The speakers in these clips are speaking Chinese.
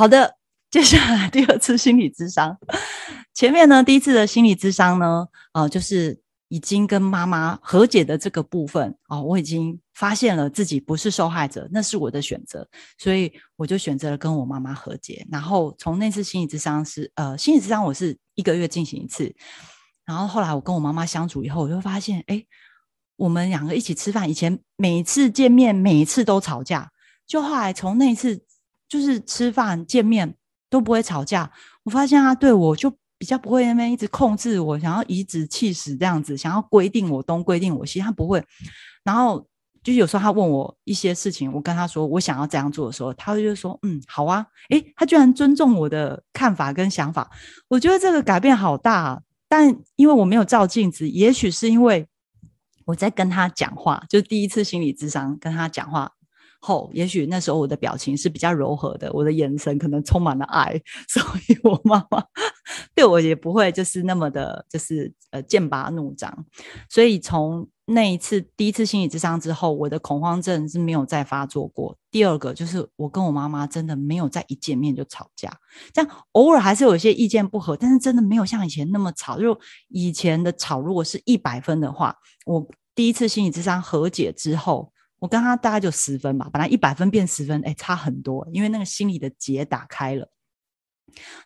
好的，接下来第二次心理智商，前面呢第一次的心理智商呢，呃，就是已经跟妈妈和解的这个部分哦，我已经发现了自己不是受害者，那是我的选择，所以我就选择了跟我妈妈和解。然后从那次心理智商是呃，心理智商我是一个月进行一次，然后后来我跟我妈妈相处以后，我就发现，哎，我们两个一起吃饭，以前每次见面每一次都吵架，就后来从那次。就是吃饭见面都不会吵架，我发现他对我就比较不会那边一直控制我，想要颐指气使这样子，想要规定我东规定我西，他不会。然后就是有时候他问我一些事情，我跟他说我想要这样做的时候，他就说嗯好啊，诶，他居然尊重我的看法跟想法，我觉得这个改变好大。但因为我没有照镜子，也许是因为我在跟他讲话，就第一次心理智商跟他讲话。后，也许那时候我的表情是比较柔和的，我的眼神可能充满了爱，所以我妈妈对我也不会就是那么的，就是呃剑拔弩张。所以从那一次第一次心理智商之后，我的恐慌症是没有再发作过。第二个就是我跟我妈妈真的没有再一见面就吵架，这样偶尔还是有一些意见不合，但是真的没有像以前那么吵。就以前的吵，如果是一百分的话，我第一次心理智商和解之后。我跟他大概就十分吧，本来一百分变十分，哎，差很多，因为那个心理的结打开了。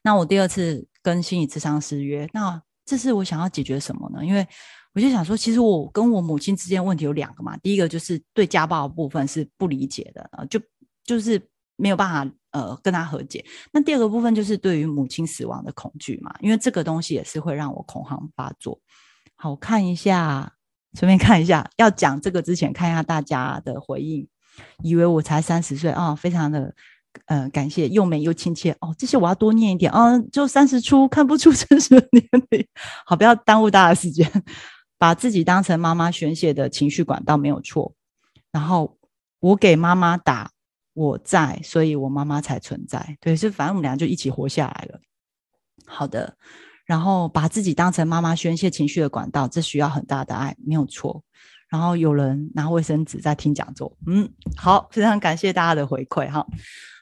那我第二次跟心理咨商师约，那这是我想要解决什么呢？因为我就想说，其实我跟我母亲之间问题有两个嘛，第一个就是对家暴的部分是不理解的啊，就就是没有办法呃跟他和解。那第二个部分就是对于母亲死亡的恐惧嘛，因为这个东西也是会让我恐慌发作。好，看一下。顺便看一下，要讲这个之前看一下大家的回应，以为我才三十岁啊，非常的呃感谢，又美又亲切。哦，这些我要多念一点啊，就三十出看不出真实的年龄，好，不要耽误大家时间，把自己当成妈妈宣泄的情绪管道没有错，然后我给妈妈打我在，所以我妈妈才存在，对，是反正我们俩就一起活下来了，好的。然后把自己当成妈妈宣泄情绪的管道，这需要很大的爱，没有错。然后有人拿卫生纸在听讲座，嗯，好，非常感谢大家的回馈哈。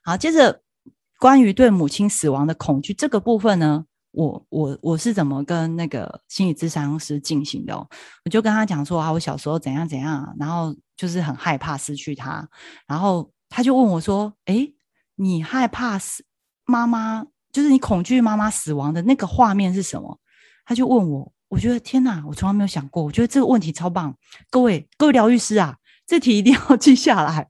好，接着关于对母亲死亡的恐惧这个部分呢，我我我是怎么跟那个心理咨商师进行的？我就跟他讲说啊，我小时候怎样怎样，然后就是很害怕失去他，然后他就问我说，哎，你害怕死妈妈？就是你恐惧妈妈死亡的那个画面是什么？他就问我，我觉得天哪，我从来没有想过。我觉得这个问题超棒，各位各位疗愈师啊，这题一定要记下来。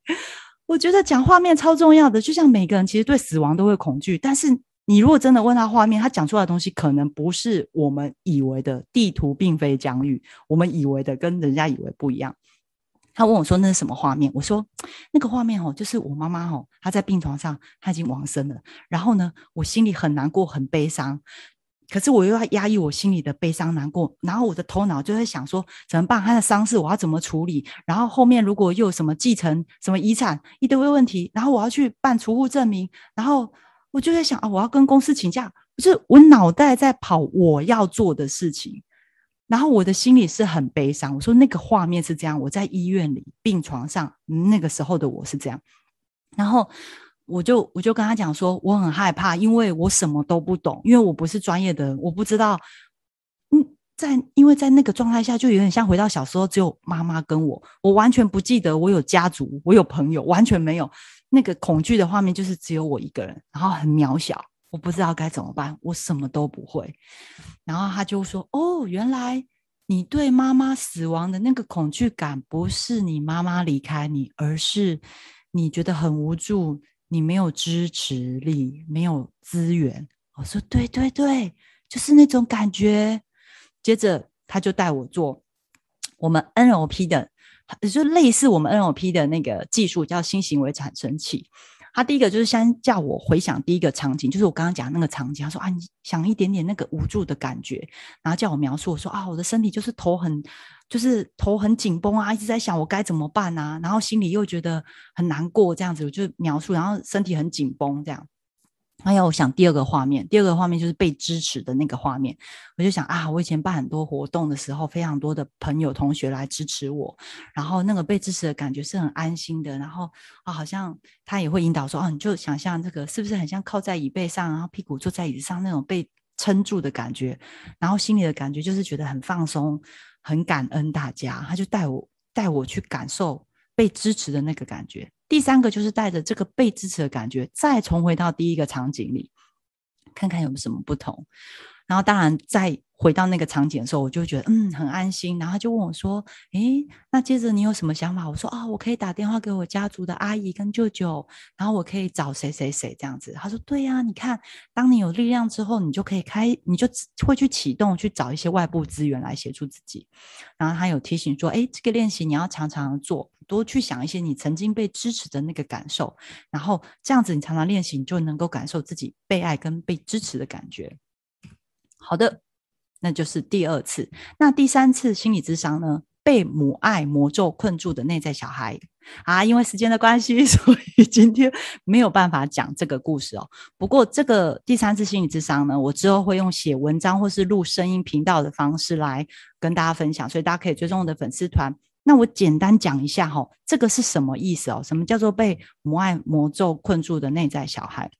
我觉得讲画面超重要的，就像每个人其实对死亡都会恐惧，但是你如果真的问他画面，他讲出来的东西可能不是我们以为的地图，并非疆域，我们以为的跟人家以为不一样。他问我说：“那是什么画面？”我说：“那个画面哦，就是我妈妈哦，她在病床上，她已经亡生了。然后呢，我心里很难过，很悲伤。可是我又要压抑我心里的悲伤、难过。然后我的头脑就在想说，怎么办？她的丧事我要怎么处理？然后后面如果又有什么继承、什么遗产一堆问题，然后我要去办储户证明。然后我就在想啊，我要跟公司请假，就是我脑袋在跑我要做的事情。”然后我的心里是很悲伤。我说那个画面是这样，我在医院里病床上，那个时候的我是这样。然后我就我就跟他讲说，我很害怕，因为我什么都不懂，因为我不是专业的人，我不知道。嗯，在因为在那个状态下，就有点像回到小时候，只有妈妈跟我，我完全不记得我有家族，我有朋友，完全没有那个恐惧的画面，就是只有我一个人，然后很渺小。我不知道该怎么办，我什么都不会。然后他就说：“哦，原来你对妈妈死亡的那个恐惧感，不是你妈妈离开你，而是你觉得很无助，你没有支持力，没有资源。”我说：“对对对，就是那种感觉。”接着他就带我做我们 NLP 的，就类似我们 NLP 的那个技术，叫新行为产生器。他第一个就是先叫我回想第一个场景，就是我刚刚讲那个场景。他说啊，你想一点点那个无助的感觉，然后叫我描述。我说啊，我的身体就是头很，就是头很紧绷啊，一直在想我该怎么办啊，然后心里又觉得很难过，这样子我就描述，然后身体很紧绷这样。哎呀，我想第二个画面，第二个画面就是被支持的那个画面。我就想啊，我以前办很多活动的时候，非常多的朋友同学来支持我，然后那个被支持的感觉是很安心的。然后啊，好像他也会引导说，哦，你就想象这个是不是很像靠在椅背上，然后屁股坐在椅子上那种被撑住的感觉，然后心里的感觉就是觉得很放松，很感恩大家。他就带我带我去感受被支持的那个感觉。第三个就是带着这个被支持的感觉，再重回到第一个场景里，看看有什么不同。然后，当然再回到那个场景的时候，我就觉得嗯很安心。然后他就问我说：“诶，那接着你有什么想法？”我说：“啊，我可以打电话给我家族的阿姨跟舅舅，然后我可以找谁谁谁这样子。”他说：“对呀，你看，当你有力量之后，你就可以开，你就会去启动，去找一些外部资源来协助自己。”然后他有提醒说：“诶，这个练习你要常常做，多去想一些你曾经被支持的那个感受，然后这样子你常常练习，你就能够感受自己被爱跟被支持的感觉。”好的，那就是第二次。那第三次心理智商呢？被母爱魔咒困住的内在小孩啊，因为时间的关系，所以今天没有办法讲这个故事哦。不过这个第三次心理智商呢，我之后会用写文章或是录声音频道的方式来跟大家分享，所以大家可以追踪我的粉丝团。那我简单讲一下哈，这个是什么意思哦？什么叫做被母爱魔咒困住的内在小孩？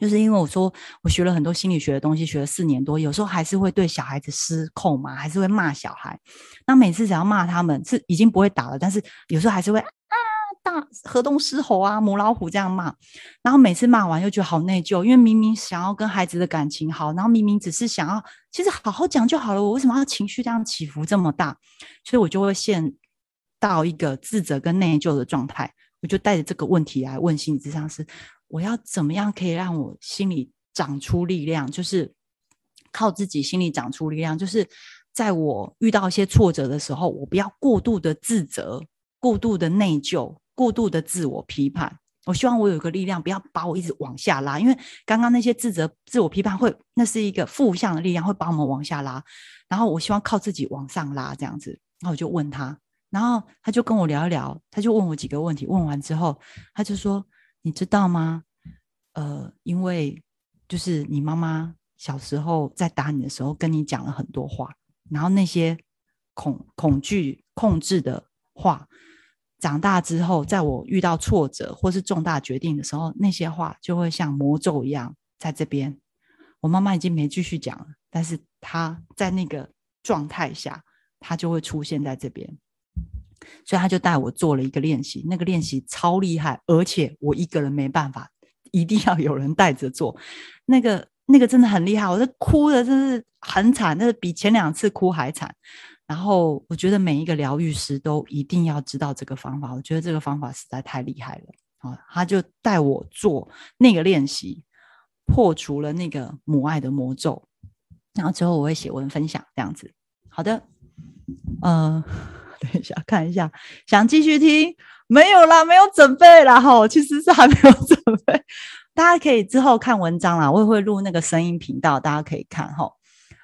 就是因为我说我学了很多心理学的东西，学了四年多，有时候还是会对小孩子失控嘛，还是会骂小孩。那每次只要骂他们，是已经不会打了，但是有时候还是会啊大河东狮吼啊，母老虎这样骂。然后每次骂完又觉得好内疚，因为明明想要跟孩子的感情好，然后明明只是想要其实好好讲就好了，我为什么要情绪这样起伏这么大？所以我就会陷到一个自责跟内疚的状态。我就带着这个问题来问心理咨商师。我要怎么样可以让我心里长出力量？就是靠自己心里长出力量。就是在我遇到一些挫折的时候，我不要过度的自责、过度的内疚、过度的自我批判。我希望我有一个力量，不要把我一直往下拉。因为刚刚那些自责、自我批判会，那是一个负向的力量，会把我们往下拉。然后我希望靠自己往上拉，这样子。然后我就问他，然后他就跟我聊一聊，他就问我几个问题。问完之后，他就说。你知道吗？呃，因为就是你妈妈小时候在打你的时候，跟你讲了很多话，然后那些恐恐惧控制的话，长大之后，在我遇到挫折或是重大决定的时候，那些话就会像魔咒一样在这边。我妈妈已经没继续讲了，但是她在那个状态下，她就会出现在这边。所以他就带我做了一个练习，那个练习超厉害，而且我一个人没办法，一定要有人带着做。那个那个真的很厉害，我这哭的真是很惨，那比前两次哭还惨。然后我觉得每一个疗愈师都一定要知道这个方法，我觉得这个方法实在太厉害了啊！他就带我做那个练习，破除了那个母爱的魔咒。然后之后我会写文分享这样子。好的，呃。等一下，看一下，想继续听？没有啦，没有准备啦。哈。其实是还没有准备，大家可以之后看文章啦。我也会录那个声音频道，大家可以看哈。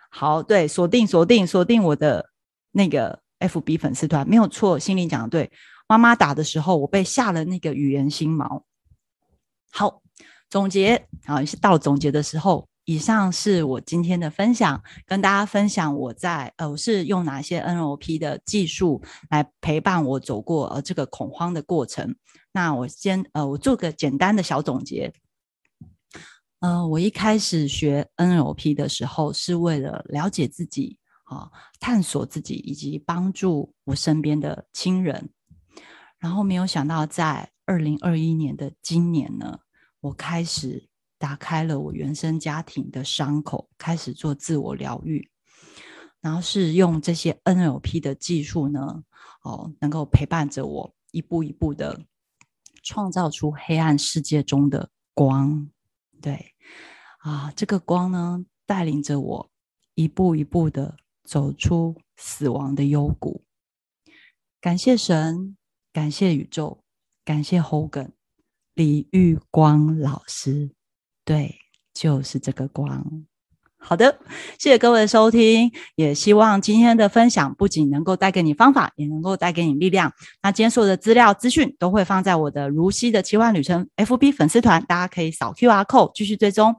好，对，锁定锁定锁定我的那个 FB 粉丝团，没有错，心里讲的对。妈妈打的时候，我被下了那个语言心锚。好，总结啊，是到总结的时候。以上是我今天的分享，跟大家分享我在呃，我是用哪些 NLP 的技术来陪伴我走过呃这个恐慌的过程。那我先呃，我做个简单的小总结。嗯，我一开始学 NLP 的时候是为了了解自己啊，探索自己，以及帮助我身边的亲人。然后没有想到，在二零二一年的今年呢，我开始。打开了我原生家庭的伤口，开始做自我疗愈，然后是用这些 NLP 的技术呢，哦，能够陪伴着我一步一步的创造出黑暗世界中的光。对，啊，这个光呢，带领着我一步一步的走出死亡的幽谷。感谢神，感谢宇宙，感谢 Hogan 李玉光老师。对，就是这个光。好的，谢谢各位的收听，也希望今天的分享不仅能够带给你方法，也能够带给你力量。那今天所有的资料资讯都会放在我的如溪的奇幻旅程 FB 粉丝团，大家可以扫 QR code 继续追踪。